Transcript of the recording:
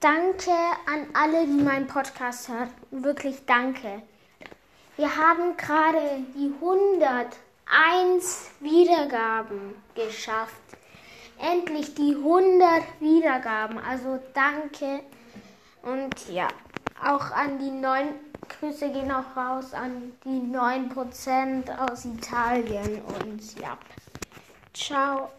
Danke an alle, die meinen Podcast hören. Wirklich danke. Wir haben gerade die 101 Wiedergaben geschafft. Endlich die 100 Wiedergaben. Also danke. Und ja, auch an die neuen Grüße gehen auch raus an die 9% aus Italien. Und ja, ciao.